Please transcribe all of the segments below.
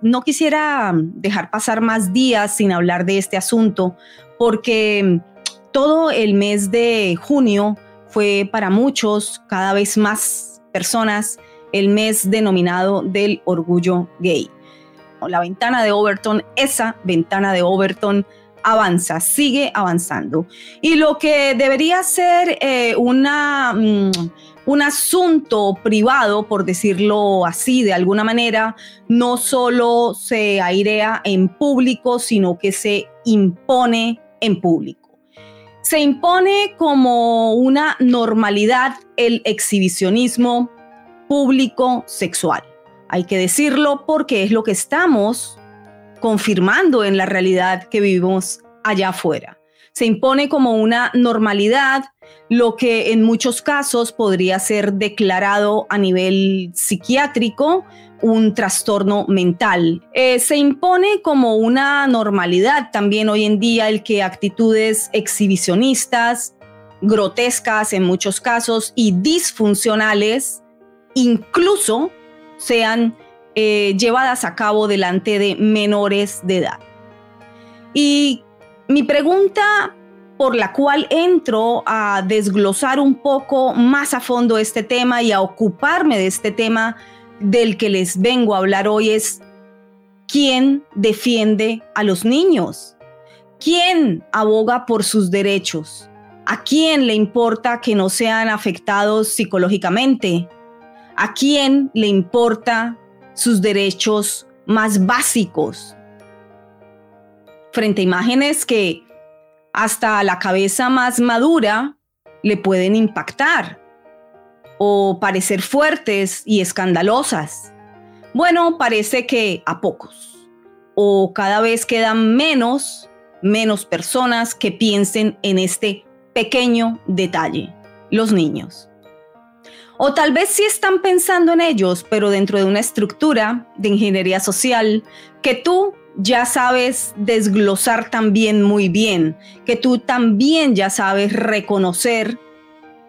No quisiera dejar pasar más días sin hablar de este asunto porque todo el mes de junio fue para muchos, cada vez más personas, el mes denominado del orgullo gay. La ventana de Overton, esa ventana de Overton avanza, sigue avanzando. Y lo que debería ser eh, una, mm, un asunto privado, por decirlo así, de alguna manera, no solo se airea en público, sino que se impone en público. Se impone como una normalidad el exhibicionismo público sexual. Hay que decirlo porque es lo que estamos confirmando en la realidad que vivimos allá afuera. Se impone como una normalidad lo que en muchos casos podría ser declarado a nivel psiquiátrico un trastorno mental. Eh, se impone como una normalidad también hoy en día el que actitudes exhibicionistas, grotescas en muchos casos y disfuncionales incluso sean eh, llevadas a cabo delante de menores de edad. Y mi pregunta por la cual entro a desglosar un poco más a fondo este tema y a ocuparme de este tema del que les vengo a hablar hoy es quién defiende a los niños, quién aboga por sus derechos, a quién le importa que no sean afectados psicológicamente, a quién le importa sus derechos más básicos. Frente a imágenes que hasta la cabeza más madura le pueden impactar o parecer fuertes y escandalosas. Bueno, parece que a pocos. O cada vez quedan menos, menos personas que piensen en este pequeño detalle, los niños. O tal vez sí están pensando en ellos, pero dentro de una estructura de ingeniería social que tú ya sabes desglosar también muy bien, que tú también ya sabes reconocer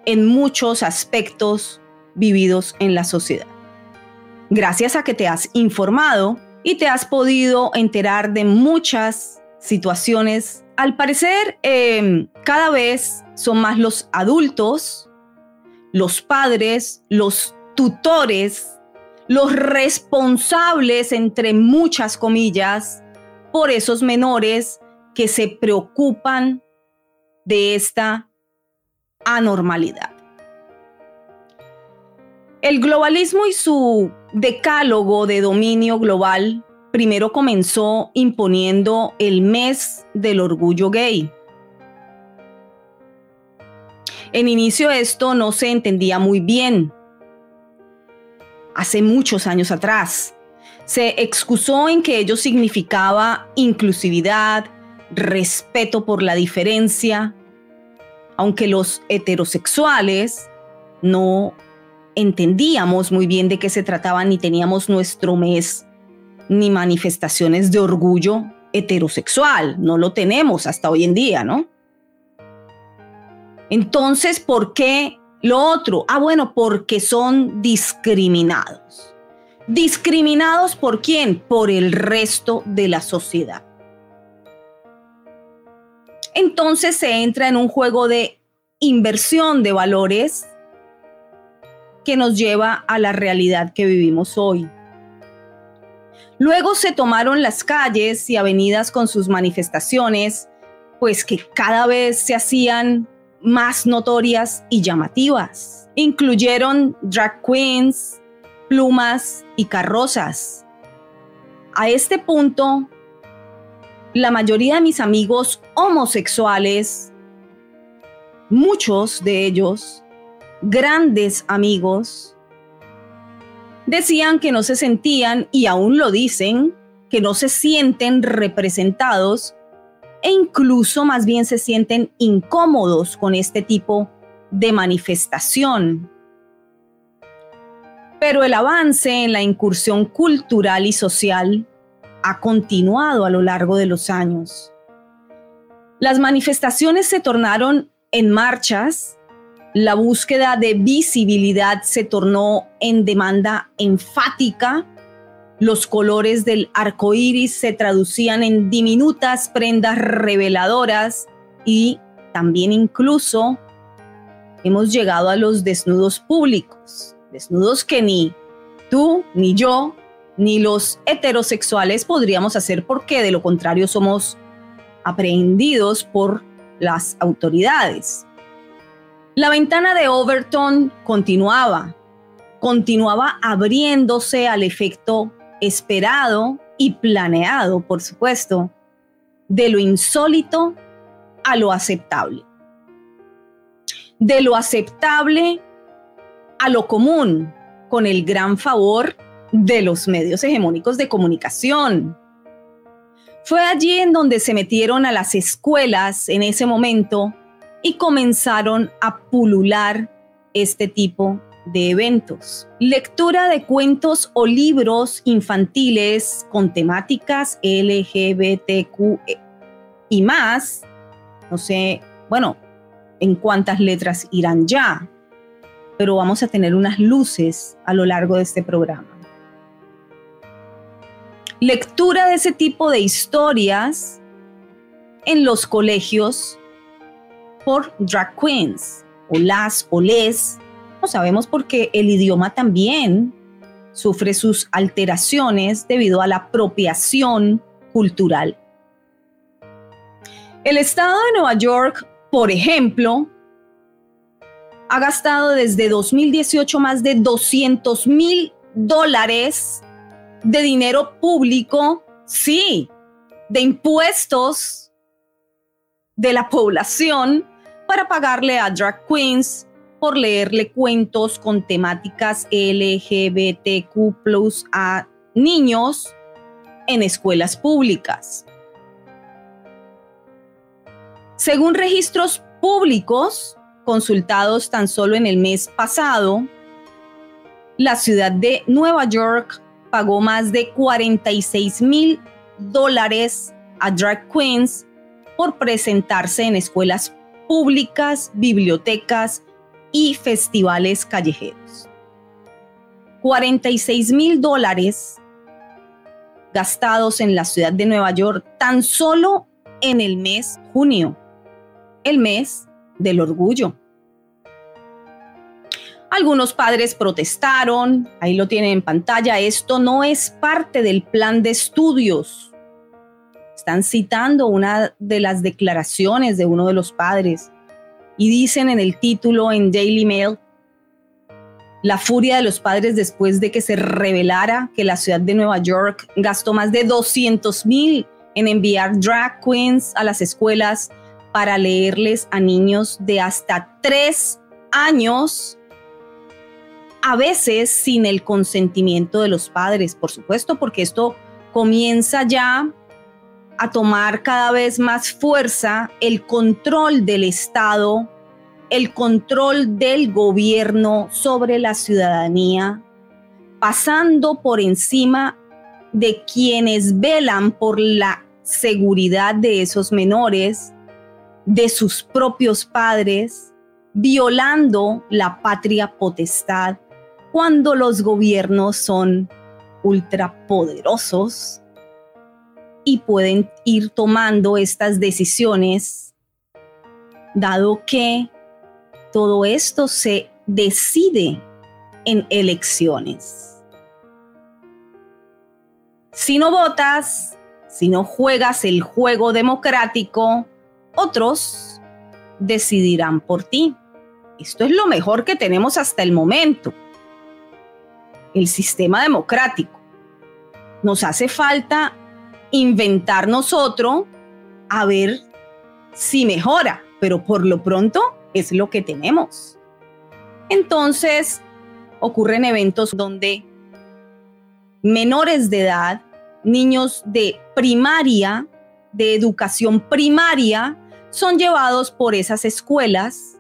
en muchos aspectos vividos en la sociedad. Gracias a que te has informado y te has podido enterar de muchas situaciones, al parecer em, cada vez son más los adultos los padres, los tutores, los responsables, entre muchas comillas, por esos menores que se preocupan de esta anormalidad. El globalismo y su decálogo de dominio global primero comenzó imponiendo el mes del orgullo gay en inicio esto no se entendía muy bien. Hace muchos años atrás. Se excusó en que ello significaba inclusividad, respeto por la diferencia, aunque los heterosexuales no entendíamos muy bien de qué se trataba ni teníamos nuestro mes ni manifestaciones de orgullo heterosexual. No lo tenemos hasta hoy en día, ¿no? Entonces, ¿por qué lo otro? Ah, bueno, porque son discriminados. ¿Discriminados por quién? Por el resto de la sociedad. Entonces se entra en un juego de inversión de valores que nos lleva a la realidad que vivimos hoy. Luego se tomaron las calles y avenidas con sus manifestaciones, pues que cada vez se hacían más notorias y llamativas. Incluyeron drag queens, plumas y carrozas. A este punto, la mayoría de mis amigos homosexuales, muchos de ellos, grandes amigos, decían que no se sentían, y aún lo dicen, que no se sienten representados e incluso más bien se sienten incómodos con este tipo de manifestación. Pero el avance en la incursión cultural y social ha continuado a lo largo de los años. Las manifestaciones se tornaron en marchas, la búsqueda de visibilidad se tornó en demanda enfática, los colores del arco iris se traducían en diminutas prendas reveladoras y también incluso hemos llegado a los desnudos públicos, desnudos que ni tú, ni yo, ni los heterosexuales podríamos hacer porque de lo contrario somos aprehendidos por las autoridades. La ventana de Overton continuaba, continuaba abriéndose al efecto esperado y planeado, por supuesto, de lo insólito a lo aceptable. De lo aceptable a lo común, con el gran favor de los medios hegemónicos de comunicación. Fue allí en donde se metieron a las escuelas en ese momento y comenzaron a pulular este tipo de eventos. Lectura de cuentos o libros infantiles con temáticas LGBTQ y más. No sé, bueno, en cuántas letras irán ya, pero vamos a tener unas luces a lo largo de este programa lectura de ese tipo de historias en los colegios por drag queens o las o les. Sabemos porque el idioma también sufre sus alteraciones debido a la apropiación cultural. El estado de Nueva York, por ejemplo, ha gastado desde 2018 más de 200 mil dólares de dinero público, sí, de impuestos de la población para pagarle a drag queens por leerle cuentos con temáticas LGBTQ a niños en escuelas públicas. Según registros públicos consultados tan solo en el mes pasado, la ciudad de Nueva York pagó más de 46 mil dólares a drag queens por presentarse en escuelas públicas, bibliotecas y festivales callejeros. 46 mil dólares gastados en la ciudad de Nueva York tan solo en el mes junio, el mes del orgullo. Algunos padres protestaron, ahí lo tienen en pantalla, esto no es parte del plan de estudios. Están citando una de las declaraciones de uno de los padres y dicen en el título en Daily Mail, la furia de los padres después de que se revelara que la ciudad de Nueva York gastó más de 200 mil en enviar drag queens a las escuelas para leerles a niños de hasta tres años a veces sin el consentimiento de los padres, por supuesto, porque esto comienza ya a tomar cada vez más fuerza el control del Estado, el control del gobierno sobre la ciudadanía, pasando por encima de quienes velan por la seguridad de esos menores, de sus propios padres, violando la patria potestad cuando los gobiernos son ultrapoderosos y pueden ir tomando estas decisiones, dado que todo esto se decide en elecciones. Si no votas, si no juegas el juego democrático, otros decidirán por ti. Esto es lo mejor que tenemos hasta el momento. El sistema democrático. Nos hace falta inventarnos otro a ver si mejora, pero por lo pronto es lo que tenemos. Entonces, ocurren eventos donde menores de edad, niños de primaria, de educación primaria, son llevados por esas escuelas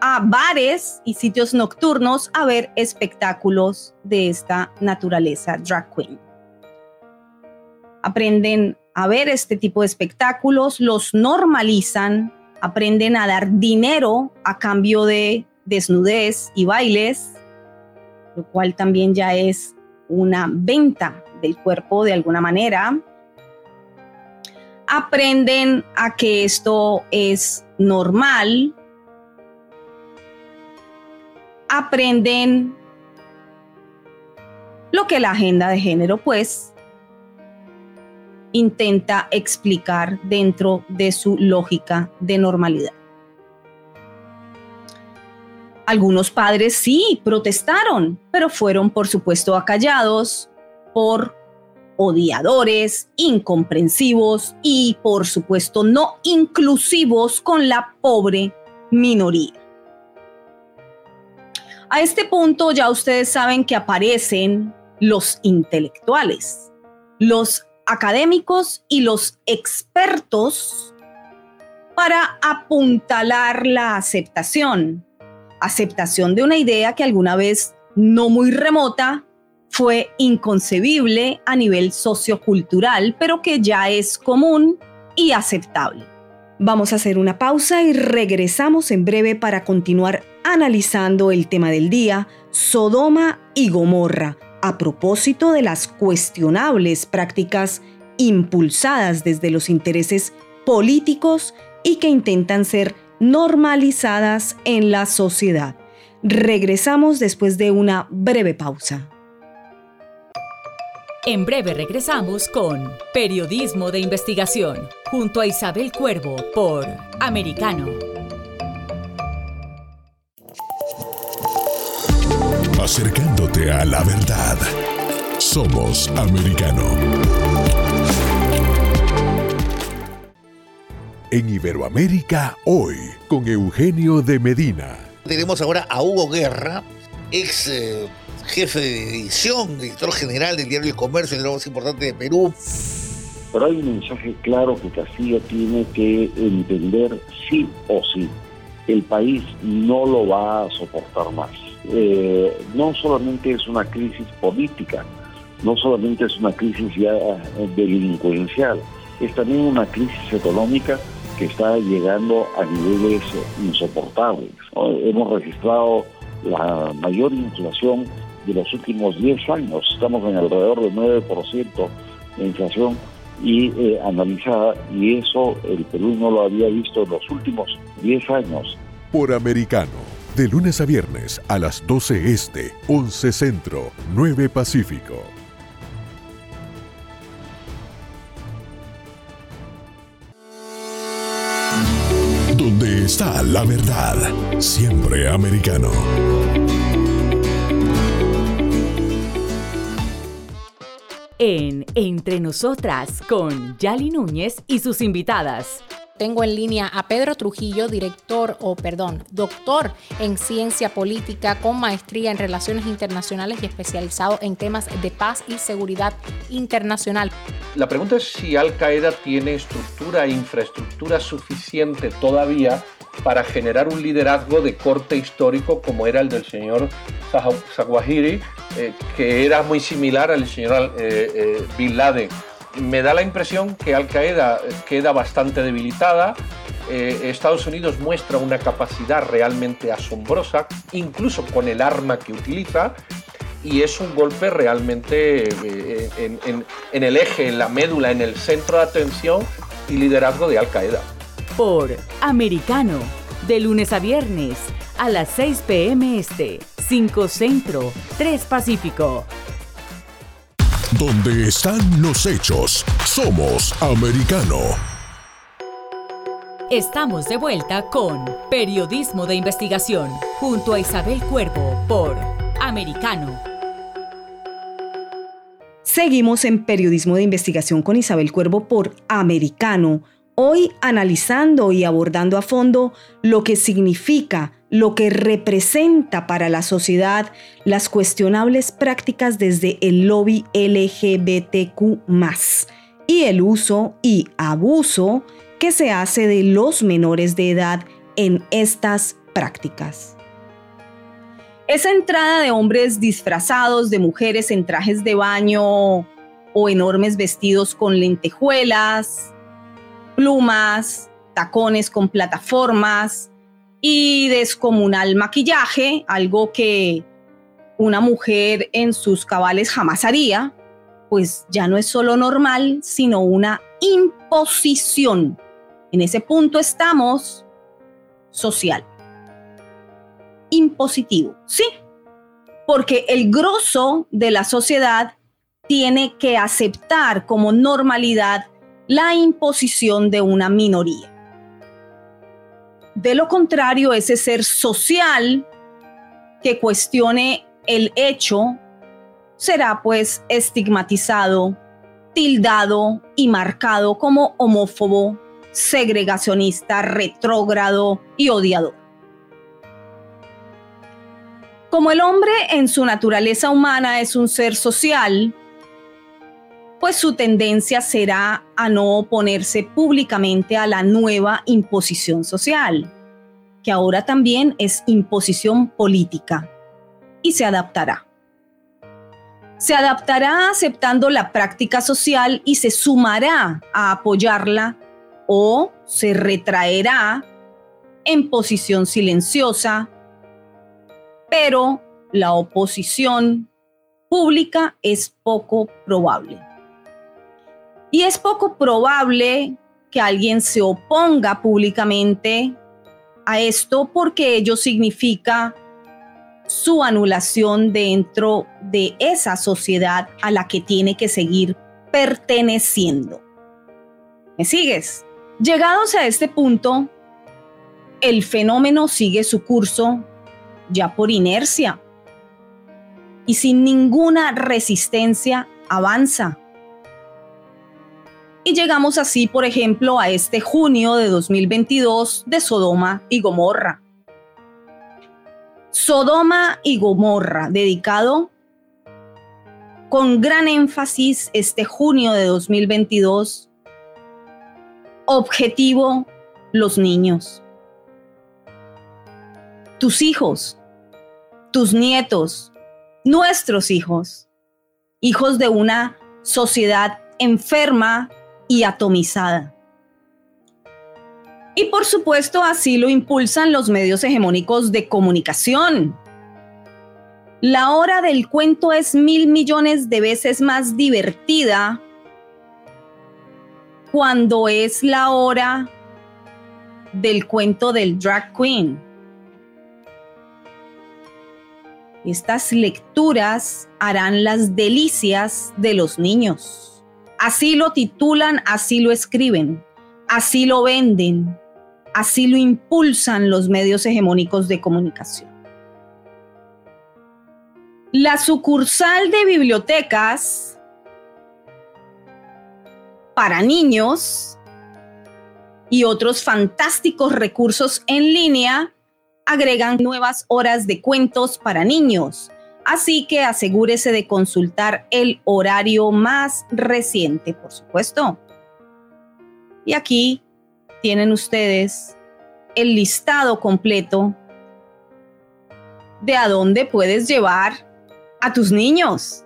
a bares y sitios nocturnos a ver espectáculos de esta naturaleza drag queen. Aprenden a ver este tipo de espectáculos, los normalizan, aprenden a dar dinero a cambio de desnudez y bailes, lo cual también ya es una venta del cuerpo de alguna manera. Aprenden a que esto es normal. Aprenden lo que la agenda de género pues intenta explicar dentro de su lógica de normalidad. Algunos padres sí protestaron, pero fueron por supuesto acallados por odiadores, incomprensivos y por supuesto no inclusivos con la pobre minoría. A este punto ya ustedes saben que aparecen los intelectuales, los académicos y los expertos para apuntalar la aceptación. Aceptación de una idea que alguna vez no muy remota fue inconcebible a nivel sociocultural, pero que ya es común y aceptable. Vamos a hacer una pausa y regresamos en breve para continuar analizando el tema del día, Sodoma y Gomorra a propósito de las cuestionables prácticas impulsadas desde los intereses políticos y que intentan ser normalizadas en la sociedad. Regresamos después de una breve pausa. En breve regresamos con Periodismo de Investigación, junto a Isabel Cuervo por Americano. Acercándote a la verdad. Somos americano. En Iberoamérica hoy, con Eugenio de Medina. Tenemos ahora a Hugo Guerra, ex eh, jefe de edición, director general del diario El Comercio, el más importante de Perú. Pero hay un mensaje claro que Castilla tiene que entender sí o sí. El país no lo va a soportar más eh, no solamente es una crisis política, no solamente es una crisis ya eh, delincuencial, es también una crisis económica que está llegando a niveles insoportables. Hemos registrado la mayor inflación de los últimos 10 años, estamos en alrededor del 9% de inflación y eh, analizada, y eso el Perú no lo había visto en los últimos 10 años. Por americano de lunes a viernes a las 12 Este, 11 Centro, 9 Pacífico. Donde está la verdad, siempre americano. En Entre Nosotras con Yali Núñez y sus invitadas tengo en línea a Pedro Trujillo, director o perdón, doctor en ciencia política con maestría en relaciones internacionales y especializado en temas de paz y seguridad internacional. La pregunta es si Al Qaeda tiene estructura e infraestructura suficiente todavía para generar un liderazgo de corte histórico como era el del señor Zawahiri, eh, que era muy similar al señor eh, eh, Bin Laden me da la impresión que Al Qaeda queda bastante debilitada. Eh, Estados Unidos muestra una capacidad realmente asombrosa, incluso con el arma que utiliza, y es un golpe realmente eh, en, en el eje, en la médula, en el centro de atención y liderazgo de Al Qaeda. Por Americano, de lunes a viernes, a las 6 p.m. Este, 5 Centro, 3 Pacífico Donde están los hechos, somos americano. Estamos de vuelta con Periodismo de Investigación, junto a Isabel Cuervo por Americano. Seguimos en Periodismo de Investigación con Isabel Cuervo por Americano, hoy analizando y abordando a fondo lo que significa, lo que representa para la sociedad las cuestionables prácticas desde el lobby LGBTQ y el uso y abuso que se hace de los menores de edad en estas prácticas. Esa entrada de hombres disfrazados de mujeres en trajes de baño o enormes vestidos con lentejuelas, plumas, tacones con plataformas y descomunal maquillaje, algo que una mujer en sus cabales jamás haría, pues ya no es solo normal, sino una imposición en ese punto estamos social. Impositivo, sí, porque el grosso de la sociedad tiene que aceptar como normalidad la imposición de una minoría. De lo contrario, ese ser social que cuestione el hecho será pues estigmatizado, tildado y marcado como homófobo, segregacionista, retrógrado y odiador. Como el hombre en su naturaleza humana es un ser social, pues su tendencia será a no oponerse públicamente a la nueva imposición social, que ahora también es imposición política, y se adaptará. Se adaptará aceptando la práctica social y se sumará a apoyarla o se retraerá en posición silenciosa, pero la oposición pública es poco probable. Y es poco probable que alguien se oponga públicamente a esto porque ello significa su anulación dentro de esa sociedad a la que tiene que seguir perteneciendo. ¿Me sigues? Llegados a este punto, el fenómeno sigue su curso ya por inercia y sin ninguna resistencia avanza. Y llegamos así, por ejemplo, a este junio de 2022 de Sodoma y Gomorra. Sodoma y Gomorra, dedicado con gran énfasis este junio de 2022 objetivo los niños. Tus hijos, tus nietos, nuestros hijos, hijos de una sociedad enferma y atomizada. Y por supuesto así lo impulsan los medios hegemónicos de comunicación. La hora del cuento es mil millones de veces más divertida cuando es la hora del cuento del drag queen. Estas lecturas harán las delicias de los niños. Así lo titulan, así lo escriben, así lo venden, así lo impulsan los medios hegemónicos de comunicación. La sucursal de bibliotecas para niños y otros fantásticos recursos en línea agregan nuevas horas de cuentos para niños. Así que asegúrese de consultar el horario más reciente, por supuesto. Y aquí tienen ustedes el listado completo de a dónde puedes llevar a tus niños.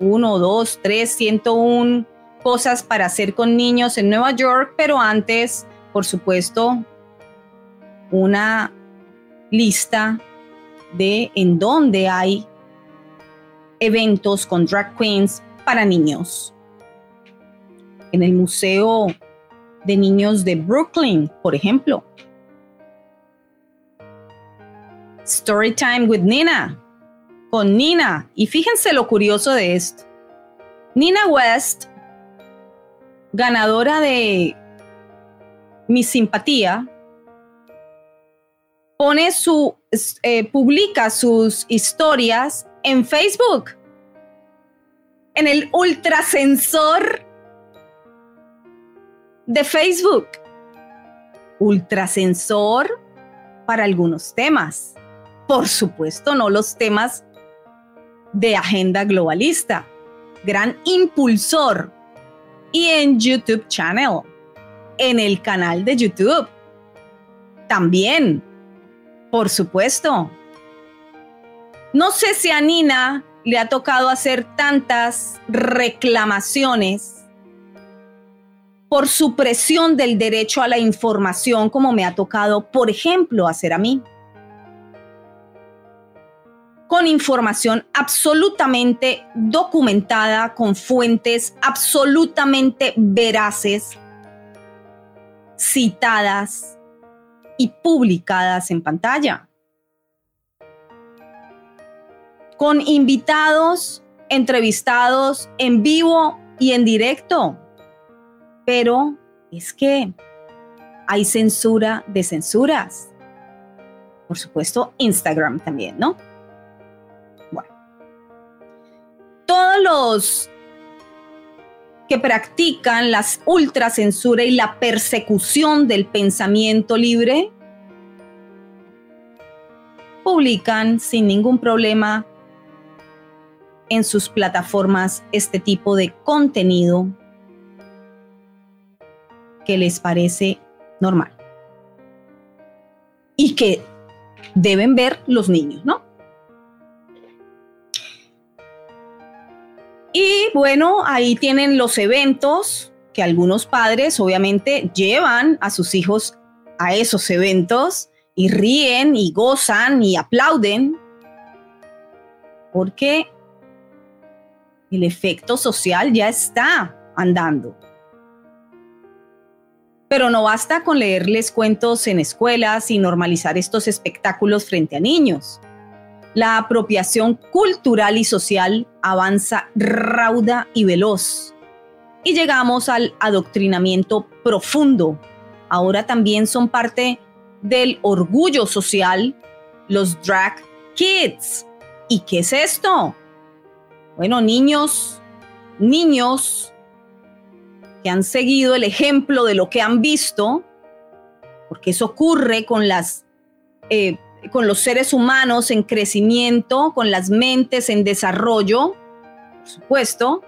1, 2, 3, 101 cosas para hacer con niños en Nueva York, pero antes, por supuesto, una lista de en dónde hay eventos con drag queens para niños. En el Museo de Niños de Brooklyn, por ejemplo. Storytime with Nina, con Nina. Y fíjense lo curioso de esto. Nina West, ganadora de mi simpatía, pone su, eh, publica sus historias en Facebook, en el ultrasensor de Facebook. Ultrasensor para algunos temas. Por supuesto, no los temas de agenda globalista. Gran impulsor. Y en YouTube Channel, en el canal de YouTube. También, por supuesto. No sé si a Nina le ha tocado hacer tantas reclamaciones por supresión del derecho a la información como me ha tocado, por ejemplo, hacer a mí. Con información absolutamente documentada, con fuentes absolutamente veraces, citadas publicadas en pantalla. Con invitados, entrevistados en vivo y en directo pero es que hay censura de censuras. Por supuesto, Instagram también, ¿no? Bueno. Todos los que practican la ultracensura y la persecución del pensamiento libre publican sin ningún problema en sus plataformas este tipo de contenido que les parece normal y que deben ver los niños, ¿no? Bueno, ahí tienen los eventos que algunos padres obviamente llevan a sus hijos a esos eventos y ríen y gozan y aplauden porque el efecto social ya está andando. Pero no basta con leerles cuentos en escuelas y normalizar estos espectáculos frente a niños. La apropiación cultural y social avanza rauda y veloz. Y llegamos al adoctrinamiento profundo. Ahora también son parte del orgullo social los drag kids. ¿Y qué es esto? Bueno, niños, niños que han seguido el ejemplo de lo que han visto, porque eso ocurre con las eh, con los seres humanos en crecimiento, con las mentes en desarrollo, por supuesto,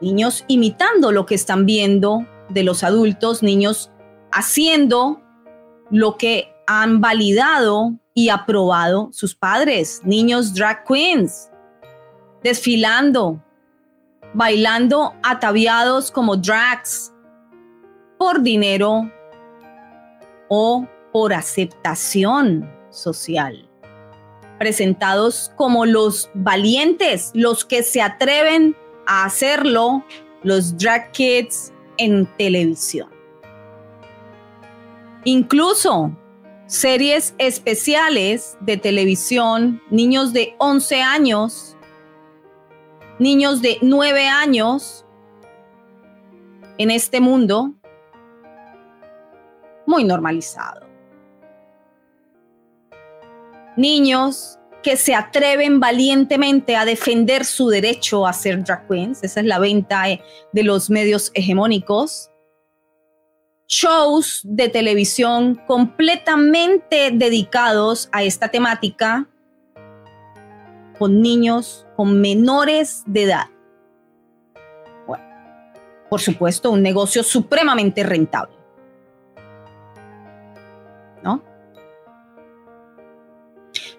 niños imitando lo que están viendo de los adultos, niños haciendo lo que han validado y aprobado sus padres, niños drag queens, desfilando, bailando ataviados como drags por dinero o por aceptación social. Presentados como los valientes, los que se atreven a hacerlo, los drag kids en televisión. Incluso series especiales de televisión, niños de 11 años niños de nueve años en este mundo muy normalizado. Niños que se atreven valientemente a defender su derecho a ser drag queens, esa es la venta eh, de los medios hegemónicos. Shows de televisión completamente dedicados a esta temática con niños, con menores de edad. Bueno, por supuesto, un negocio supremamente rentable. ¿No?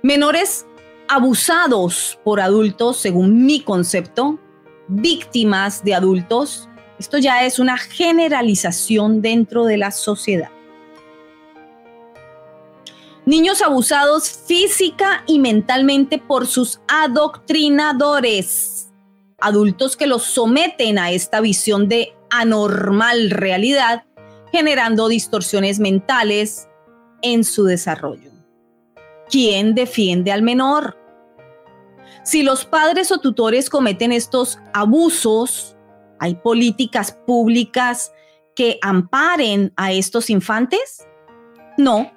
Menores abusados por adultos, según mi concepto, víctimas de adultos. Esto ya es una generalización dentro de la sociedad niños abusados física y mentalmente por sus adoctrinadores, adultos que los someten a esta visión de anormal realidad, generando distorsiones mentales en su desarrollo. ¿Quién defiende al menor? Si los padres o tutores cometen estos abusos, ¿hay políticas públicas que amparen a estos infantes? No,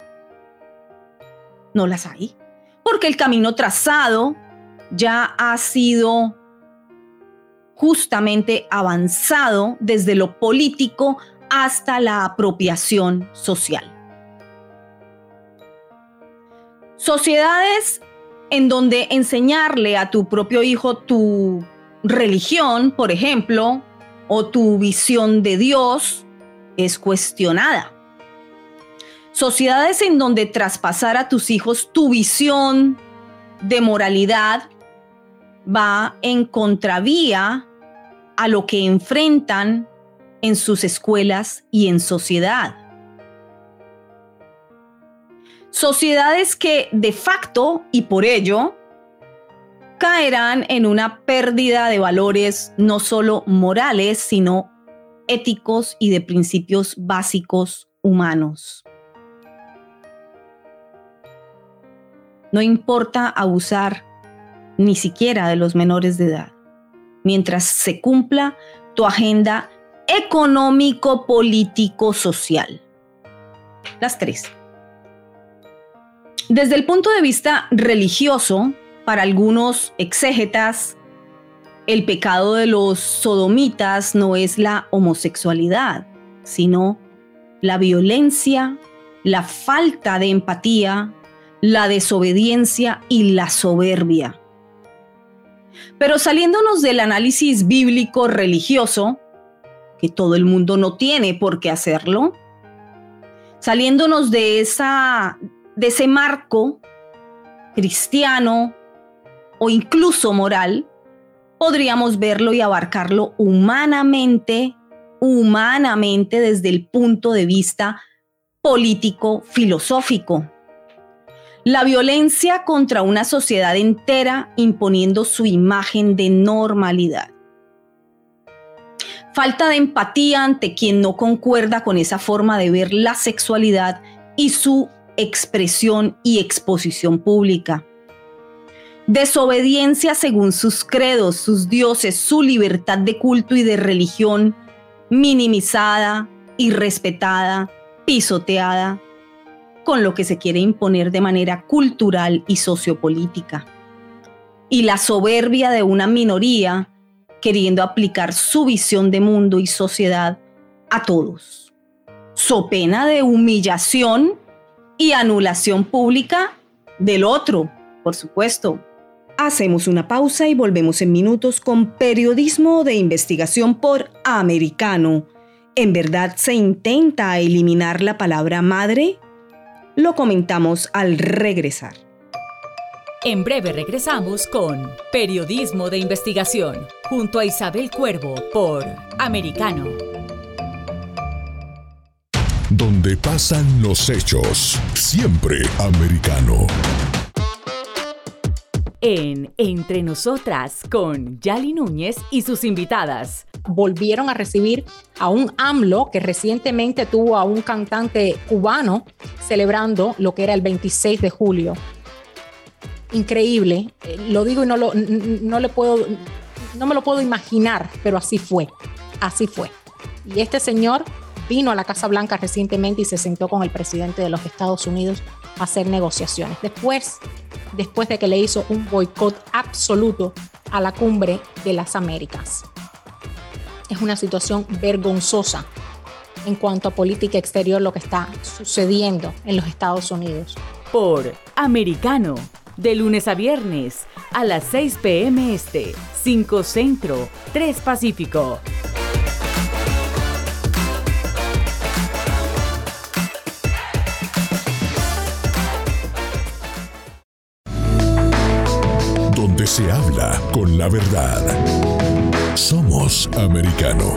no las hay, porque el camino trazado ya ha sido justamente avanzado desde lo político hasta la apropiación social. Sociedades en donde enseñarle a tu propio hijo tu religión, por ejemplo, o tu visión de Dios, es cuestionada. Sociedades en donde traspasar a tus hijos tu visión de moralidad va en contravía a lo que enfrentan en sus escuelas y en sociedad. Sociedades que de facto y por ello caerán en una pérdida de valores no solo morales, sino éticos y de principios básicos humanos. No importa abusar ni siquiera de los menores de edad, mientras se cumpla tu agenda económico, político, social. Las tres. Desde el punto de vista religioso, para algunos exégetas, el pecado de los sodomitas no es la homosexualidad, sino la violencia, la falta de empatía, la desobediencia y la soberbia. Pero saliéndonos del análisis bíblico religioso, que todo el mundo no tiene por qué hacerlo, saliéndonos de, esa, de ese marco cristiano o incluso moral, podríamos verlo y abarcarlo humanamente, humanamente desde el punto de vista político, filosófico. La violencia contra una sociedad entera imponiendo su imagen de normalidad. Falta de empatía ante quien no concuerda con esa forma de ver la sexualidad y su expresión y exposición pública desobediencia según sus credos, sus dioses, su libertad de culto y de religión, minimizada, irrespetada, pisoteada, con lo que se quiere imponer de manera cultural y sociopolítica. Y la soberbia de una minoría queriendo aplicar su visión de mundo y sociedad a todos. So pena de humillación y anulación pública del otro, por supuesto, Hacemos una pausa y volvemos en minutos con periodismo de investigación por americano. ¿En verdad se intenta eliminar la palabra madre? Lo comentamos al regresar. En breve regresamos con Periodismo de Investigación junto a Isabel Cuervo por Americano. Donde pasan los hechos, siempre americano en Entre Nosotras con Yali Núñez y sus invitadas. Volvieron a recibir a un AMLO que recientemente tuvo a un cantante cubano celebrando lo que era el 26 de julio. Increíble, eh, lo digo y no, lo, no, le puedo, no me lo puedo imaginar, pero así fue, así fue. Y este señor vino a la Casa Blanca recientemente y se sentó con el presidente de los Estados Unidos a hacer negociaciones. Después después de que le hizo un boicot absoluto a la cumbre de las Américas. Es una situación vergonzosa en cuanto a política exterior lo que está sucediendo en los Estados Unidos. Por Americano, de lunes a viernes, a las 6 p.m. Este, 5 Centro, 3 Pacífico. Se habla con la verdad. Somos americano.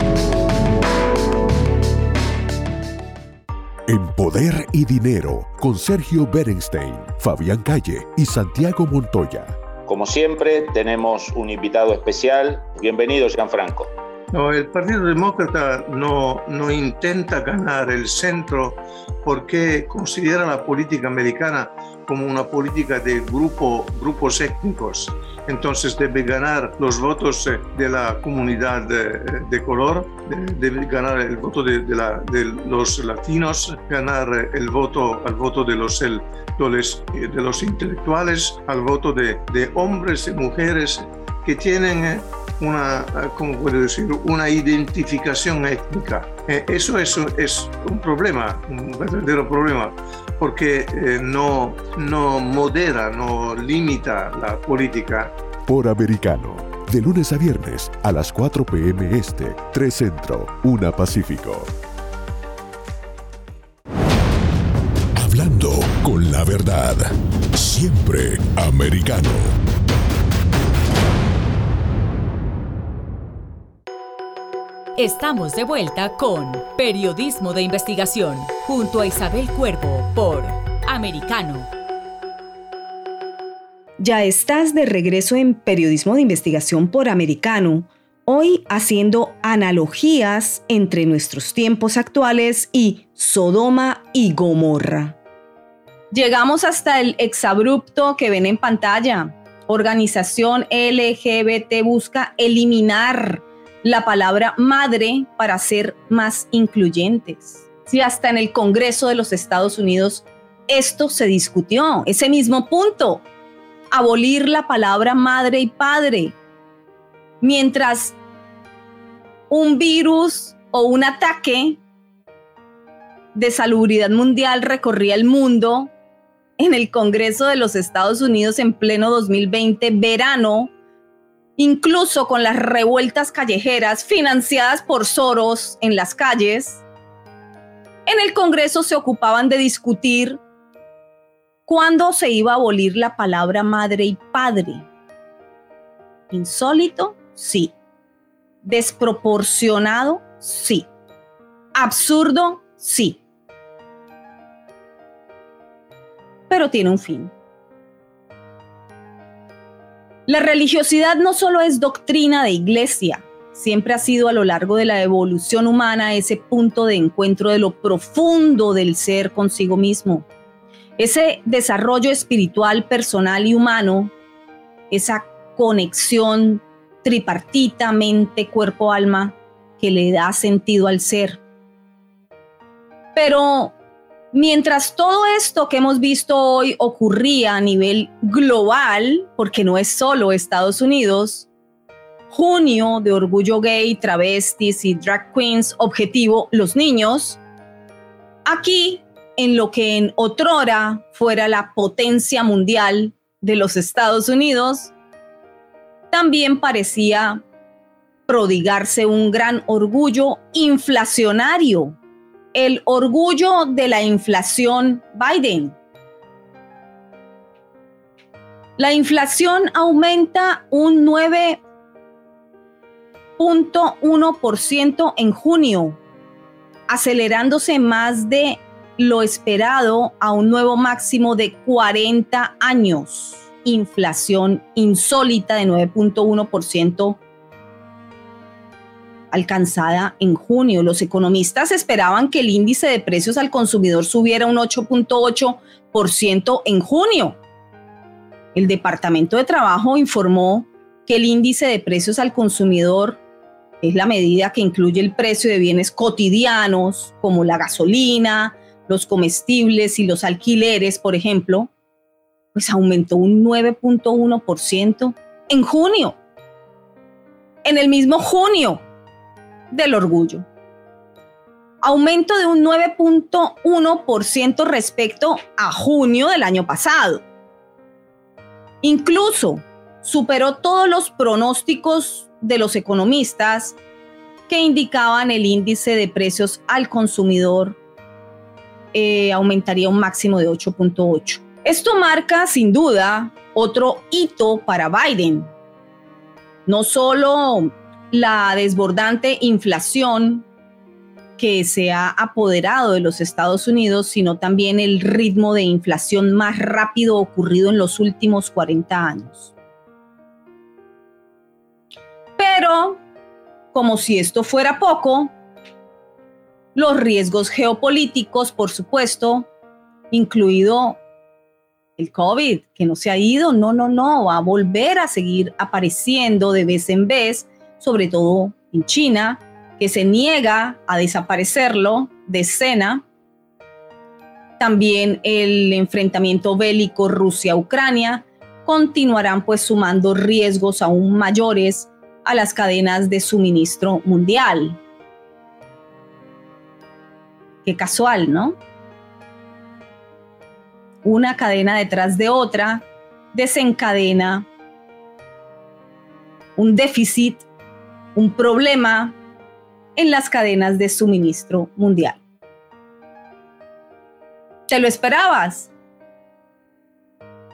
En Poder y Dinero, con Sergio Berenstein, Fabián Calle y Santiago Montoya. Como siempre, tenemos un invitado especial. Bienvenido, Gianfranco. El Partido Demócrata no, intenta ganar el centro porque considera la política americana como una política de grupo, grupos étnicos. Entonces debe ganar los votos eh, de la comunidad de, color, debe ganar el voto de, los latinos, ganar el voto, al voto de los, de los intelectuales, al voto de hombres y mujeres que tienen una, ¿cómo puedo decir? una identificación étnica. Eh, eso es, es un problema, un verdadero problema, porque eh, no, no modera, no limita la política. Por americano, de lunes a viernes a las 4 p.m. Este, 3 Centro, 1 Pacífico. Hablando con la verdad, siempre americano. Estamos de vuelta con Periodismo de Investigación junto a Isabel Cuervo por Americano. Ya estás de regreso en Periodismo de Investigación por Americano, hoy haciendo analogías entre nuestros tiempos actuales y Sodoma y Gomorra. Llegamos hasta el exabrupto que ven en pantalla. Organización LGBT busca eliminar la palabra madre para ser más incluyentes. Si hasta en el Congreso de los Estados Unidos esto se discutió, ese mismo punto, abolir la palabra madre y padre, mientras un virus o un ataque de salubridad mundial recorría el mundo, en el Congreso de los Estados Unidos en pleno 2020, verano, incluso con las revueltas callejeras financiadas por Soros en las calles, en el Congreso se ocupaban de discutir cuándo se iba a abolir la palabra madre y padre. Insólito, sí. Desproporcionado, sí. Absurdo, sí. Pero tiene un fin. La religiosidad no solo es doctrina de iglesia, siempre ha sido a lo largo de la evolución humana ese punto de encuentro de lo profundo del ser consigo mismo. Ese desarrollo espiritual, personal y humano, esa conexión tripartita, mente, cuerpo, alma, que le da sentido al ser. Pero Mientras todo esto que hemos visto hoy ocurría a nivel global, porque no es solo Estados Unidos, junio de orgullo gay, travestis y drag queens, objetivo los niños, aquí en lo que en otrora fuera la potencia mundial de los Estados Unidos, también parecía prodigarse un gran orgullo inflacionario el orgullo de la inflación Biden. La inflación aumenta un 9.1% en junio, acelerándose más de lo esperado a un nuevo máximo de 40 años. Inflación insólita de 9.1% alcanzada en junio. Los economistas esperaban que el índice de precios al consumidor subiera un 8.8% en junio. El Departamento de Trabajo informó que el índice de precios al consumidor es la medida que incluye el precio de bienes cotidianos como la gasolina, los comestibles y los alquileres, por ejemplo, pues aumentó un 9.1% en junio. En el mismo junio, del orgullo. Aumento de un 9.1% respecto a junio del año pasado. Incluso superó todos los pronósticos de los economistas que indicaban el índice de precios al consumidor eh, aumentaría un máximo de 8.8. Esto marca sin duda otro hito para Biden. No solo la desbordante inflación que se ha apoderado de los Estados Unidos, sino también el ritmo de inflación más rápido ocurrido en los últimos 40 años. Pero, como si esto fuera poco, los riesgos geopolíticos, por supuesto, incluido el COVID, que no se ha ido, no, no, no, va a volver a seguir apareciendo de vez en vez, sobre todo en China, que se niega a desaparecerlo de escena. También el enfrentamiento bélico Rusia-Ucrania continuarán pues sumando riesgos aún mayores a las cadenas de suministro mundial. Qué casual, ¿no? Una cadena detrás de otra desencadena un déficit, un problema en las cadenas de suministro mundial. ¿Te lo esperabas?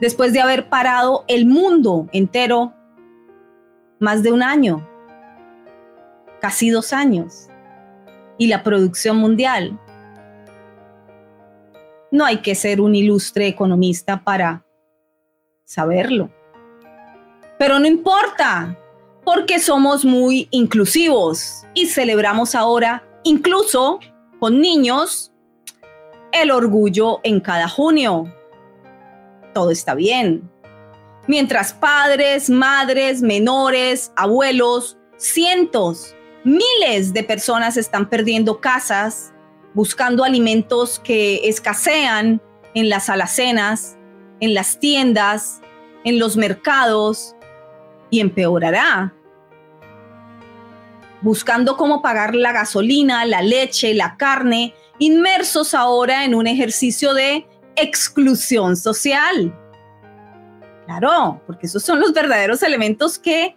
Después de haber parado el mundo entero más de un año, casi dos años, y la producción mundial no hay que ser un ilustre economista para saberlo. Pero no importa, porque somos muy inclusivos y celebramos ahora, incluso con niños, el orgullo en cada junio. Todo está bien. Mientras padres, madres, menores, abuelos, cientos, miles de personas están perdiendo casas, buscando alimentos que escasean en las alacenas, en las tiendas, en los mercados y empeorará. Buscando cómo pagar la gasolina, la leche, la carne, inmersos ahora en un ejercicio de exclusión social. Claro, porque esos son los verdaderos elementos que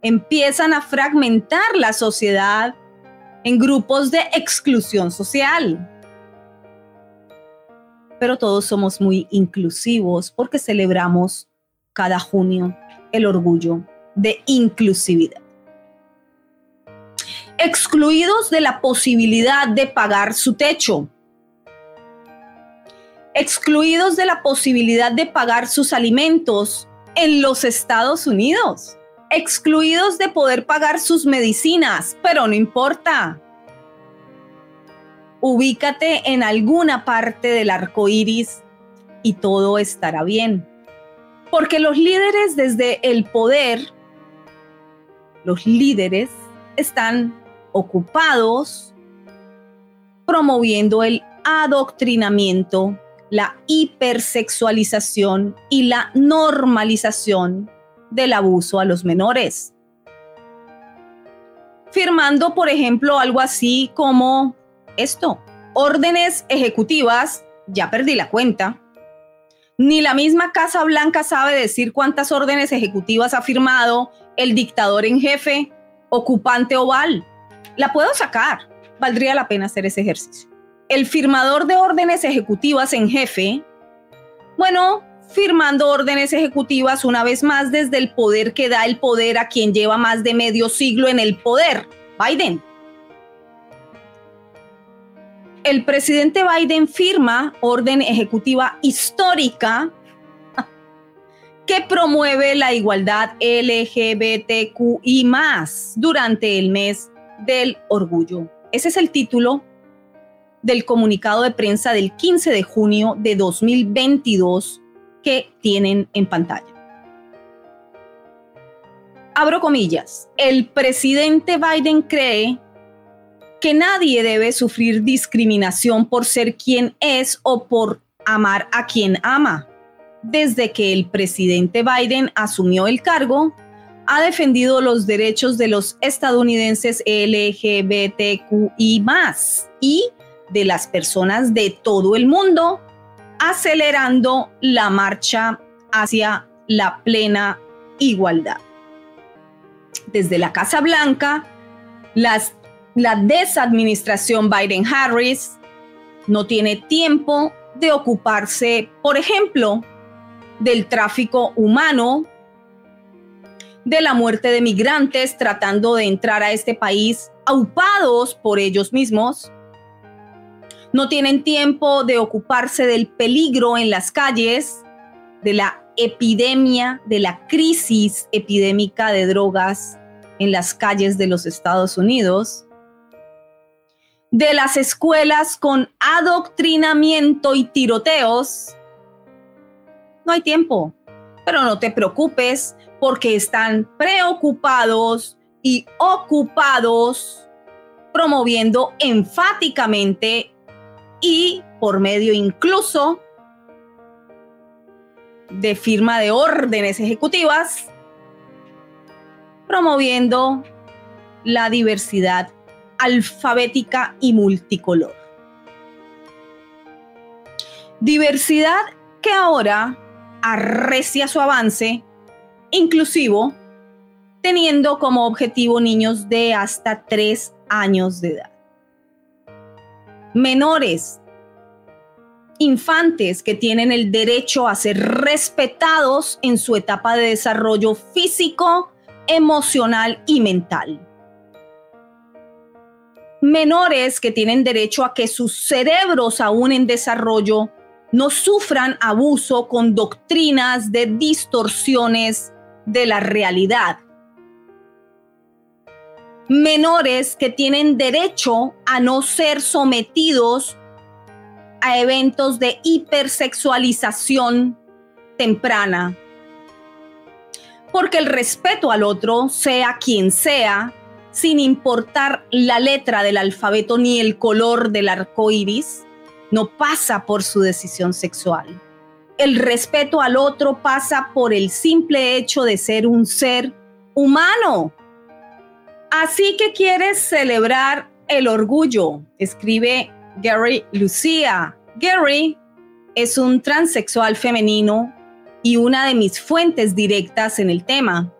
empiezan a fragmentar la sociedad en grupos de exclusión social. Pero todos somos muy inclusivos porque celebramos cada junio el orgullo de inclusividad. Excluidos de la posibilidad de pagar su techo. Excluidos de la posibilidad de pagar sus alimentos en los Estados Unidos excluidos de poder pagar sus medicinas, pero no importa. Ubícate en alguna parte del arco iris y todo estará bien. Porque los líderes desde el poder, los líderes están ocupados promoviendo el adoctrinamiento, la hipersexualización y la normalización del abuso a los menores. Firmando, por ejemplo, algo así como esto, órdenes ejecutivas, ya perdí la cuenta. Ni la misma Casa Blanca sabe decir cuántas órdenes ejecutivas ha firmado el dictador en jefe, ocupante oval. La puedo sacar, valdría la pena hacer ese ejercicio. El firmador de órdenes ejecutivas en jefe, bueno, firmando órdenes ejecutivas una vez más desde el poder que da el poder a quien lleva más de medio siglo en el poder, Biden. El presidente Biden firma orden ejecutiva histórica que promueve la igualdad LGBTQI durante el mes del orgullo. Ese es el título del comunicado de prensa del 15 de junio de 2022 que tienen en pantalla. Abro comillas, el presidente Biden cree que nadie debe sufrir discriminación por ser quien es o por amar a quien ama. Desde que el presidente Biden asumió el cargo, ha defendido los derechos de los estadounidenses LGBTQI y de las personas de todo el mundo acelerando la marcha hacia la plena igualdad. Desde la Casa Blanca, las, la desadministración Biden-Harris no tiene tiempo de ocuparse, por ejemplo, del tráfico humano, de la muerte de migrantes tratando de entrar a este país aupados por ellos mismos, no tienen tiempo de ocuparse del peligro en las calles, de la epidemia, de la crisis epidémica de drogas en las calles de los Estados Unidos, de las escuelas con adoctrinamiento y tiroteos, no hay tiempo. Pero no te preocupes porque están preocupados y ocupados promoviendo enfáticamente y por medio incluso de firma de órdenes ejecutivas, promoviendo la diversidad alfabética y multicolor. Diversidad que ahora arrecia su avance inclusivo, teniendo como objetivo niños de hasta 3 años de edad. Menores, infantes que tienen el derecho a ser respetados en su etapa de desarrollo físico, emocional y mental. Menores que tienen derecho a que sus cerebros aún en desarrollo no sufran abuso con doctrinas de distorsiones de la realidad. Menores que tienen derecho a no ser sometidos a eventos de hipersexualización temprana. Porque el respeto al otro, sea quien sea, sin importar la letra del alfabeto ni el color del arco iris, no pasa por su decisión sexual. El respeto al otro pasa por el simple hecho de ser un ser humano. Así que quieres celebrar el orgullo, escribe Gary Lucía. Gary es un transexual femenino y una de mis fuentes directas en el tema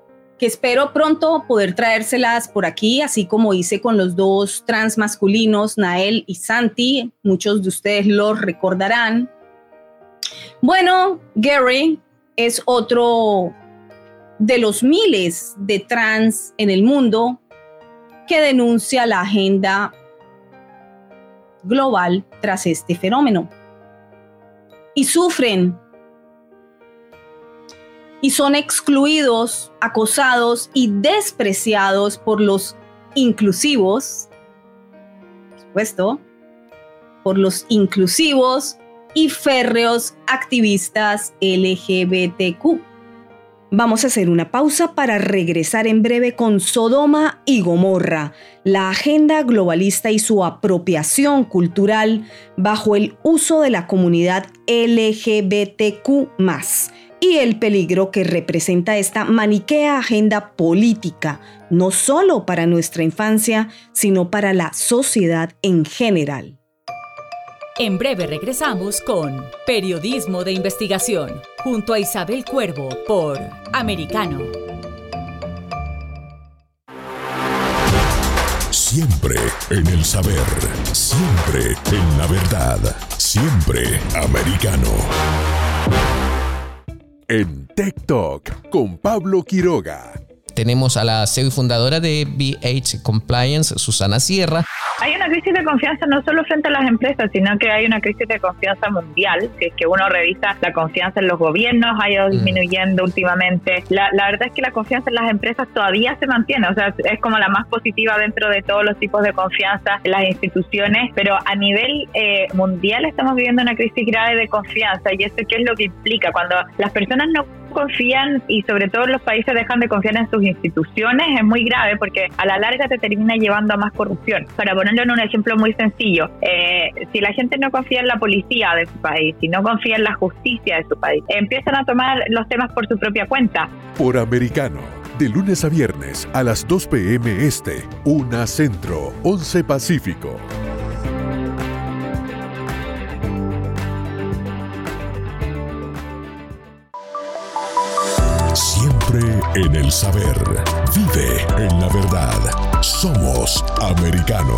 que espero pronto poder traérselas por aquí, así como hice con los dos trans masculinos, Nael y Santi. Muchos de ustedes lo recordarán. Bueno, Gary es otro de los miles de trans en el mundo que denuncia la agenda global tras este fenómeno. Y sufren y son excluidos, acosados y despreciados por los inclusivos, por supuesto, por los inclusivos y férreos activistas LGBTQ. Vamos a hacer una pausa para regresar en breve con Sodoma y Gomorra, la agenda globalista y su apropiación cultural bajo el uso de la comunidad LGBTQ y el peligro que representa esta maniquea agenda política, no solo para nuestra infancia, sino para la sociedad en general. En breve regresamos con Periodismo de Investigación, junto a Isabel Cuervo por Americano. Siempre en el saber, siempre en la verdad, siempre americano en Talk con Pablo Quiroga. Tenemos a la CEO y fundadora de BH Compliance, Susana Sierra. Hay una crisis de confianza no solo frente a las empresas, sino que hay una crisis de confianza mundial. Si es que uno revisa la confianza en los gobiernos, ha ido mm. disminuyendo últimamente. La, verdad es que la confianza en las empresas todavía se mantiene, o sea, es como la más positiva dentro de todos los tipos de confianza en las instituciones, pero a nivel eh, mundial estamos viviendo una crisis grave de confianza y eso qué es lo que implica cuando las personas no confían y sobre todo los países dejan de confiar en sus instituciones es muy grave porque a la larga te termina llevando a más corrupción. Para ponerlo en un ejemplo muy sencillo, eh, si la gente no confía en la policía de su país, si no confía en la justicia de su país, empiezan a tomar los temas por su propia cuenta. Por americano. De lunes a viernes a las 2 p.m. Este, 1 Centro, 11 Pacífico. En el saber. Vive en la verdad. Somos americano.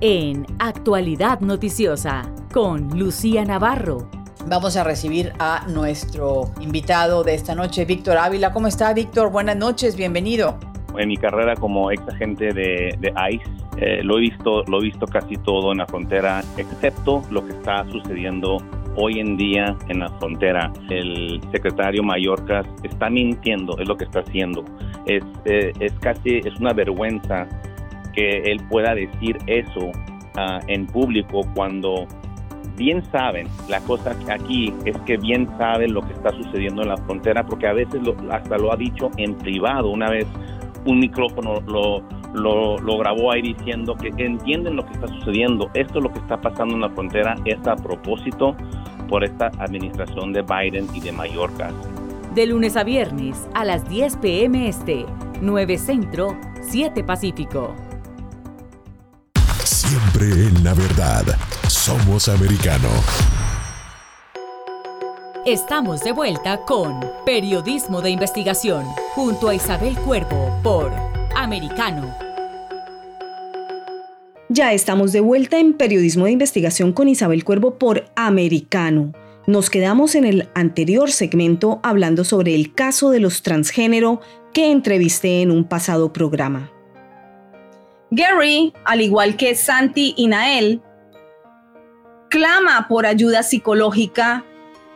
En Actualidad Noticiosa, con Lucía Navarro. Vamos a recibir a nuestro invitado de esta noche, Víctor Ávila. ¿Cómo está, Víctor? Buenas noches, bienvenido. En mi carrera como ex agente de, de ICE, eh, lo, he visto, lo he visto casi todo en la frontera, excepto lo que está sucediendo hoy en día en la frontera. El secretario Mallorca está mintiendo, es lo que está haciendo. Es, eh, es casi, es una vergüenza que él pueda decir eso ah, en público cuando bien saben, la cosa aquí es que bien saben lo que está sucediendo en la frontera, porque a veces hasta lo ha dicho en privado. Una vez un micrófono lo, lo, lo, grabó ahí diciendo que entienden lo que está sucediendo. Esto lo que está pasando en la frontera es a propósito por esta administración de Biden y de Mallorca. De lunes a viernes a las 10 pm este, 9 Centro, 7 Pacífico. Siempre en la verdad. Somos americano. Estamos de vuelta con Periodismo de Investigación junto a Isabel Cuervo por Americano. Ya estamos de vuelta en Periodismo de Investigación con Isabel Cuervo por Americano. Nos quedamos en el anterior segmento hablando sobre el caso de los transgénero que entrevisté en un pasado programa. Gary, al igual que Santi y Nael, clama por ayuda psicológica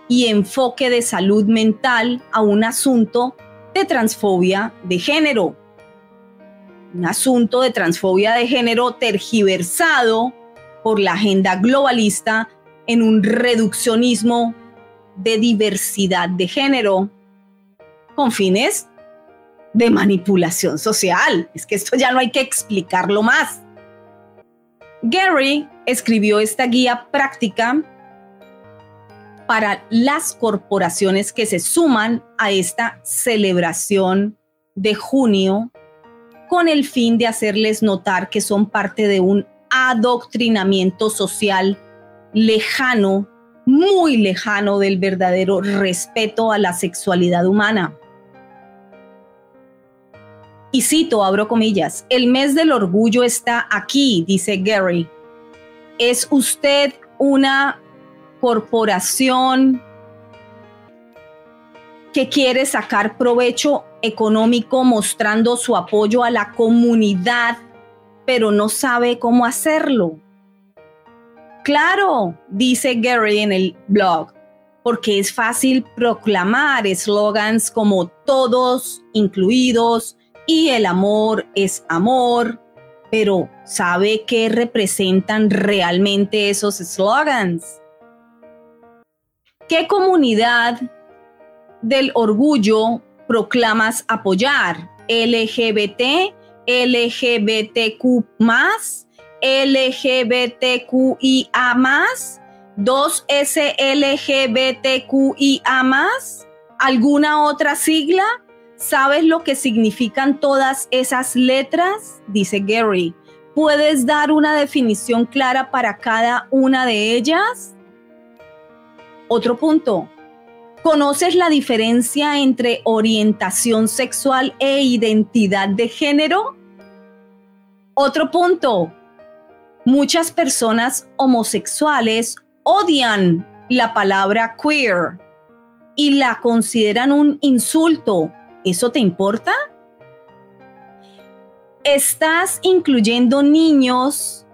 y enfoque de salud mental a un asunto de transfobia de género. Un asunto de transfobia de género tergiversado por la agenda globalista en un reduccionismo de diversidad de género con fines de manipulación social. Es que esto ya no hay que explicarlo más. Gary escribió esta guía práctica para las corporaciones que se suman a esta celebración de junio con el fin de hacerles notar que son parte de un adoctrinamiento social lejano, muy lejano del verdadero respeto a la sexualidad humana. Y cito, abro comillas, el mes del orgullo está aquí, dice Gary. ¿Es usted una corporación que quiere sacar provecho económico mostrando su apoyo a la comunidad, pero no sabe cómo hacerlo? Claro, dice Gary en el blog, porque es fácil proclamar eslogans como todos incluidos, y el amor es amor, pero ¿sabe qué representan realmente esos slogans? ¿Qué comunidad del orgullo proclamas apoyar? LGBT, LGBTQ LGBTQIA más, 2SLGBTQIA alguna otra sigla? ¿Sabes lo que significan todas esas letras? Dice Gary. ¿Puedes dar una definición clara para cada una de ellas? Otro punto. ¿Conoces la diferencia entre orientación sexual e identidad de género? Otro punto. Muchas personas homosexuales odian la palabra queer y la consideran un insulto ¿Eso te importa? ¿Estás incluyendo niños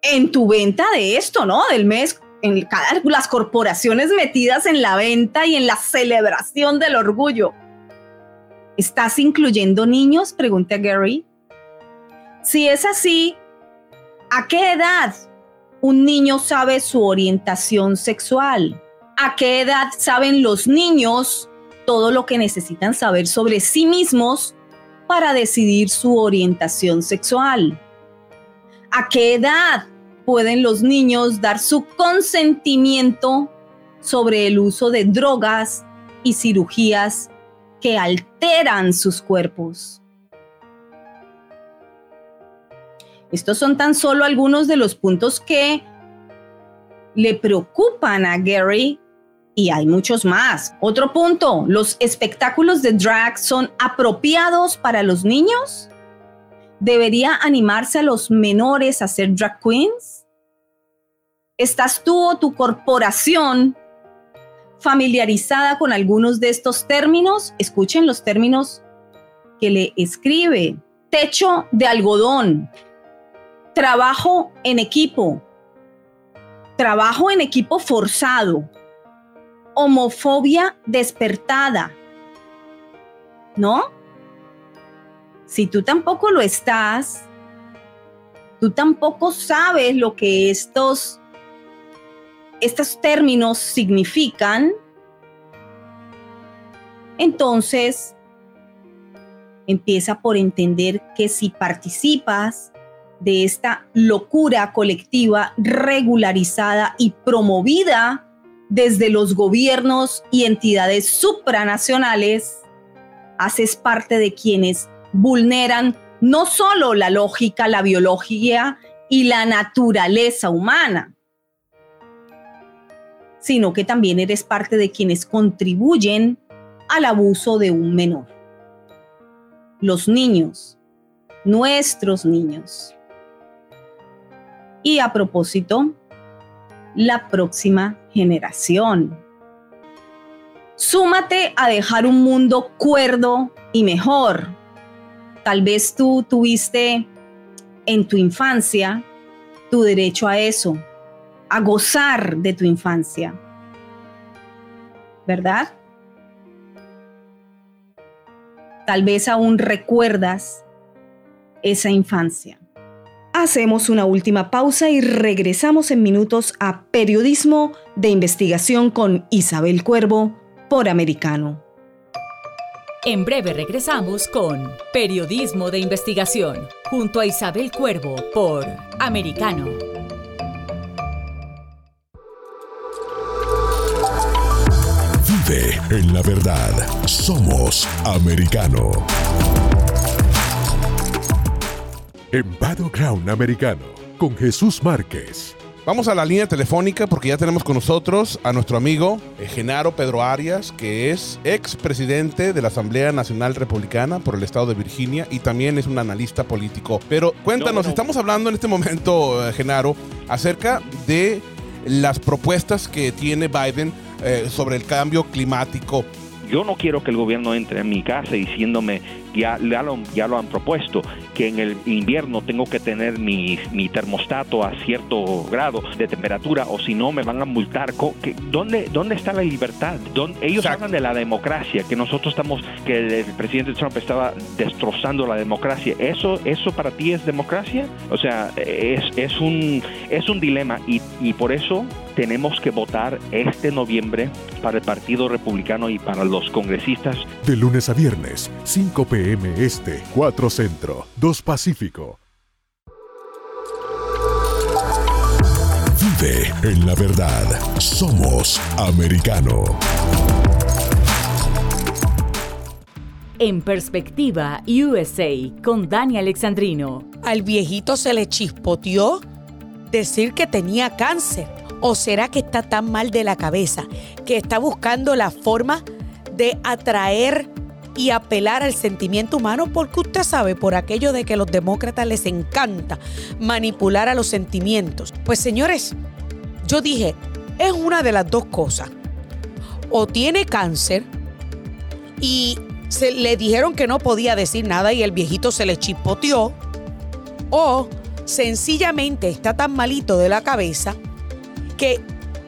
en tu venta de esto, ¿no? Del mes, en las corporaciones metidas en la venta y en la celebración del orgullo. ¿Estás incluyendo niños? Pregunta Gary. Si es así, ¿a qué edad un niño sabe su orientación sexual? a qué edad saben los niños todo lo que necesitan saber sobre sí mismos para decidir su orientación sexual. ¿A qué edad pueden los niños dar su consentimiento sobre el uso de drogas y cirugías que alteran sus cuerpos? Estos son tan solo algunos de los puntos que le preocupan a Gary y hay muchos más. Otro punto, ¿los espectáculos de drag son apropiados para los niños? ¿Debería animarse a los menores a ser drag queens? ¿Estás tú o tu corporación familiarizada con algunos de estos términos? Escuchen los términos que le escribe. Techo de algodón, trabajo en equipo, trabajo en equipo forzado, homofobia despertada, ¿no? Si tú tampoco lo estás, tú tampoco sabes lo que estos, estos términos significan, entonces empieza por entender que si participas de esta locura colectiva regularizada y promovida desde los gobiernos y entidades supranacionales, haces parte de quienes vulneran no solo la lógica, la biología y la naturaleza humana, sino que también eres parte de quienes contribuyen al abuso de un menor. Los niños, nuestros niños. Y a propósito, la próxima generación. Súmate a dejar un mundo cuerdo y mejor. Tal vez tú tuviste en tu infancia tu derecho a eso, a gozar de tu infancia. ¿Verdad? Tal vez aún recuerdas esa infancia. Hacemos una última pausa y regresamos en minutos a Periodismo de Investigación con Isabel Cuervo por Americano. En breve regresamos con Periodismo de Investigación junto a Isabel Cuervo por Americano. Vive en la verdad. Somos Americano. En Battleground Americano, con Jesús Márquez. Vamos a la línea telefónica porque ya tenemos con nosotros a nuestro amigo eh, Genaro Pedro Arias, que es ex presidente de la Asamblea Nacional Republicana por el estado de Virginia y también es un analista político. Pero cuéntanos, estamos hablando en este momento, eh, Genaro, acerca de las propuestas que tiene Biden eh, sobre el cambio climático. Yo no quiero que el gobierno entre en mi casa diciéndome ya, ya, lo, ya lo han propuesto, que en el invierno tengo que tener mi, mi termostato a cierto grado de temperatura o si no me van a multar. ¿Dónde, dónde está la libertad? ¿Dónde, ellos hablan de la democracia, que nosotros estamos, que el, presidente Trump estaba destrozando la democracia. ¿Eso, eso para ti es democracia? O sea, es, es, un, es un dilema y, y por eso tenemos que votar este noviembre para el Partido Republicano y para los congresistas. De lunes a viernes, 5 pm este, 4 centro, 2 pacífico. Vive en la verdad. Somos americano. En perspectiva, USA con Dani Alexandrino. Al viejito se le chispoteó decir que tenía cáncer ¿O será que está tan mal de la cabeza que está buscando la forma de atraer y apelar al sentimiento humano? Porque usted sabe, por aquello de que a los demócratas les encanta manipular a los sentimientos. Pues señores, yo dije, es una de las dos cosas. O tiene cáncer y se le dijeron que no podía decir nada y el viejito se le chipoteó. O sencillamente está tan malito de la cabeza que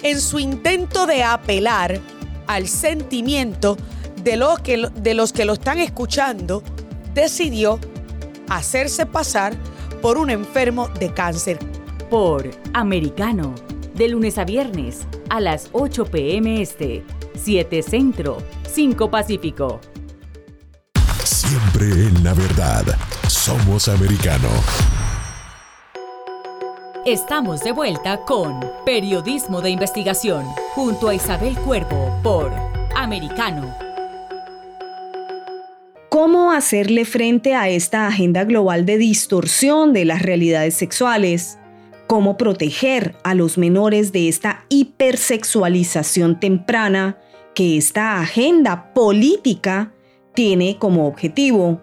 en su intento de apelar al sentimiento de los que, de los, que lo están escuchando, decidió hacerse pasar por un enfermo de cáncer. Por Americano, de lunes a viernes a las 8 pm este, 7 Centro, 5 Pacífico. Siempre en la verdad, somos americano. Estamos de vuelta con Periodismo de Investigación junto a Isabel Cuervo por Americano. ¿Cómo hacerle frente a esta agenda global de distorsión de las realidades sexuales? ¿Cómo proteger a los menores de esta hipersexualización temprana que esta agenda política tiene como objetivo?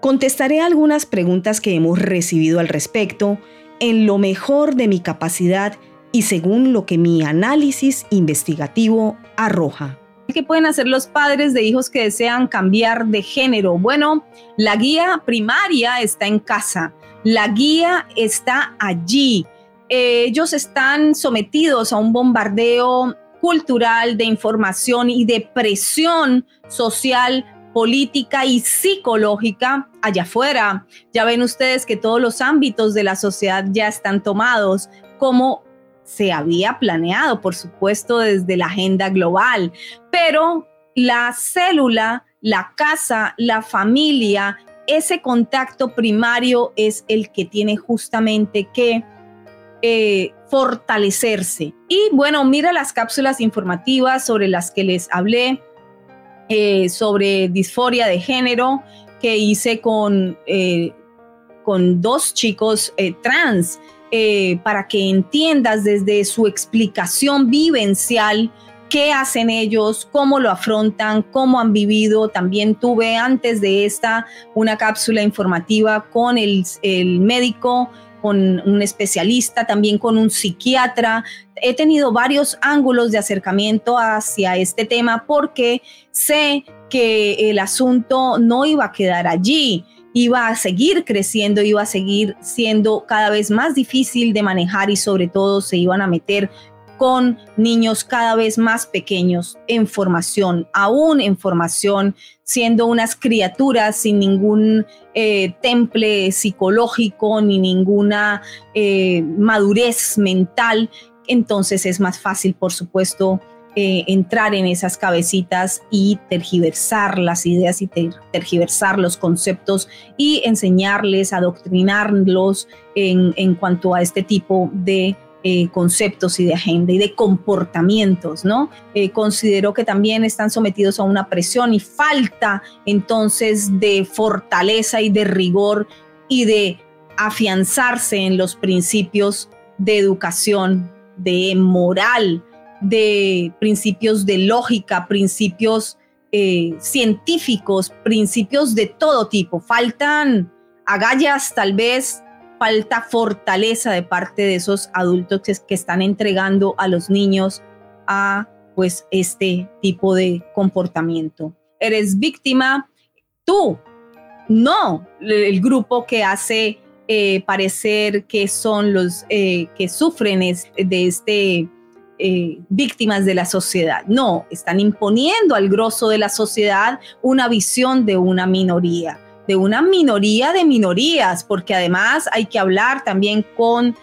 Contestaré algunas preguntas que hemos recibido al respecto en lo mejor de mi capacidad y según lo que mi análisis investigativo arroja. ¿Qué pueden hacer los padres de hijos que desean cambiar de género? Bueno, la guía primaria está en casa, la guía está allí. ellos están sometidos a un bombardeo cultural de información y de presión social política y psicológica allá afuera. Ya ven ustedes que todos los ámbitos de la sociedad ya están tomados como se había planeado, por supuesto, desde la agenda global, pero la célula, la casa, la familia, ese contacto primario es el que tiene justamente que eh, fortalecerse. Y bueno, mira las cápsulas informativas sobre las que les hablé, eh, sobre disforia de género, que hice con, eh, con dos chicos trans. para que entiendas desde su explicación vivencial qué hacen ellos, cómo lo afrontan, cómo han vivido. También tuve antes de esta una cápsula informativa con el, el médico con un especialista, también con un psiquiatra. He tenido varios ángulos de acercamiento hacia este tema porque sé que el asunto no iba a quedar allí, iba a seguir creciendo, iba a seguir siendo cada vez más difícil de manejar y sobre todo se iban a meter con niños cada vez más pequeños en formación, aún en formación, siendo unas criaturas sin ningún eh, temple psicológico ni ninguna eh, madurez mental. Entonces es más fácil, por supuesto, eh, entrar en esas cabecitas y tergiversar las ideas y tergiversar los conceptos y enseñarles, adoctrinarlos en, en cuanto a este tipo de eh, conceptos y de agenda y de comportamientos, ¿no? Eh, considero que también están sometidos a una presión y falta entonces de fortaleza y de rigor y de afianzarse en los principios de educación, de moral, de principios de lógica, principios eh, científicos, principios de todo tipo. Faltan agallas tal vez falta fortaleza de parte de esos adultos que, están entregando a los niños a pues este tipo de comportamiento. Eres víctima tú, no el grupo que hace eh, parecer que son los eh, que sufren de este eh, víctimas de la sociedad. No, están imponiendo al grosso de la sociedad una visión de una minoría de una minoría de minorías, porque además hay que hablar también con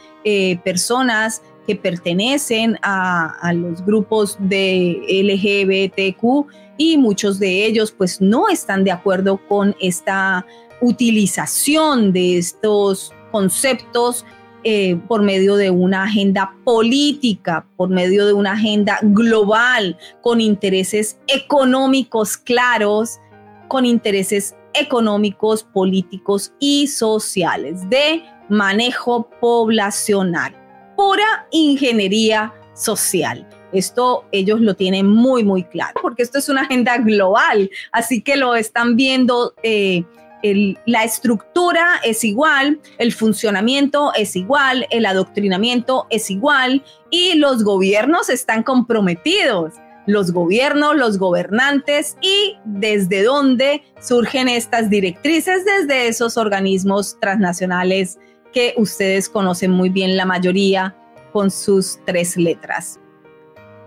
personas que pertenecen a, los grupos de LGBTQ y muchos de ellos pues no están de acuerdo con esta utilización de estos conceptos eh, por medio de una agenda política, por medio de una agenda global, con intereses económicos claros, con intereses económicos, políticos y sociales de manejo poblacional. Pura ingeniería social. Esto ellos lo tienen muy, muy claro, porque esto es una agenda global, así que lo están viendo. Eh, la estructura es igual, el funcionamiento es igual, el adoctrinamiento es igual y los gobiernos están comprometidos los gobiernos, los gobernantes y desde dónde surgen estas directrices desde esos organismos transnacionales que ustedes conocen muy bien la mayoría con sus tres letras.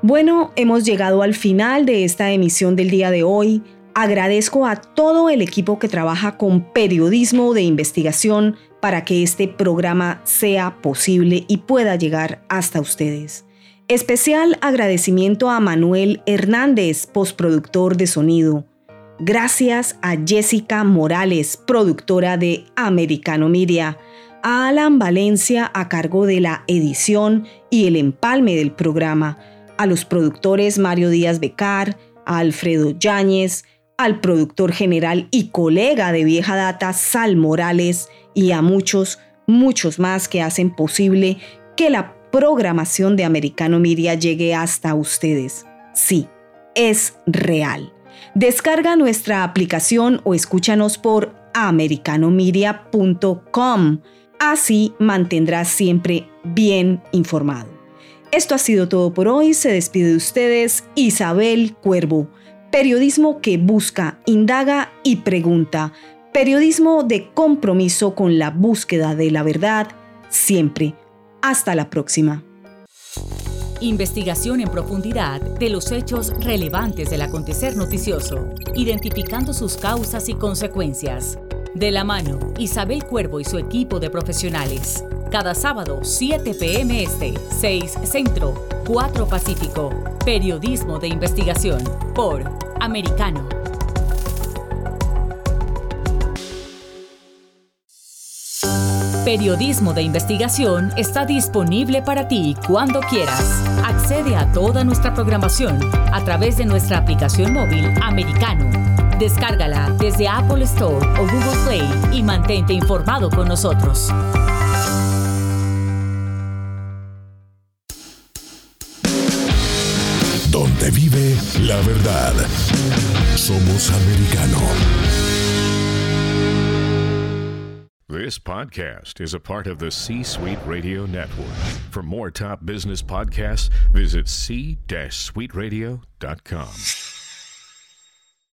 Bueno, hemos llegado al final de esta emisión del día de hoy. Agradezco a todo el equipo que trabaja con periodismo de investigación para que este programa sea posible y pueda llegar hasta ustedes. Especial agradecimiento a Manuel Hernández, postproductor de sonido. Gracias a Jessica Morales, productora de Americano Media. A Alan Valencia a cargo de la edición y el empalme del programa. A los productores Mario Díaz Becar, a Alfredo Yáñez, al productor general y colega de vieja data Sal Morales y a muchos, muchos más que hacen posible que la programación de Americano Media llegue hasta ustedes. Sí, es real. Descarga nuestra aplicación o escúchanos por americanomedia.com. Así mantendrás siempre bien informado. Esto ha sido todo por hoy. Se despide de ustedes Isabel Cuervo. Periodismo que busca, indaga y pregunta. Periodismo de compromiso con la búsqueda de la verdad siempre Hasta la próxima. Investigación en profundidad de los hechos relevantes del acontecer noticioso, identificando sus causas y consecuencias. De la mano, Isabel Cuervo y su equipo de profesionales. Cada sábado, 7 p.m. Este, 6 Centro, 4 Pacífico. Periodismo de investigación por Americano. Periodismo de investigación está disponible para ti cuando quieras. Accede a toda nuestra programación a través de nuestra aplicación móvil americano. Descárgala desde Apple Store o Google Play y mantente informado con nosotros. Donde vive la verdad. Somos americano. This podcast is a part of the C Suite Radio Network. For more top business podcasts, visit c-suiteradio.com.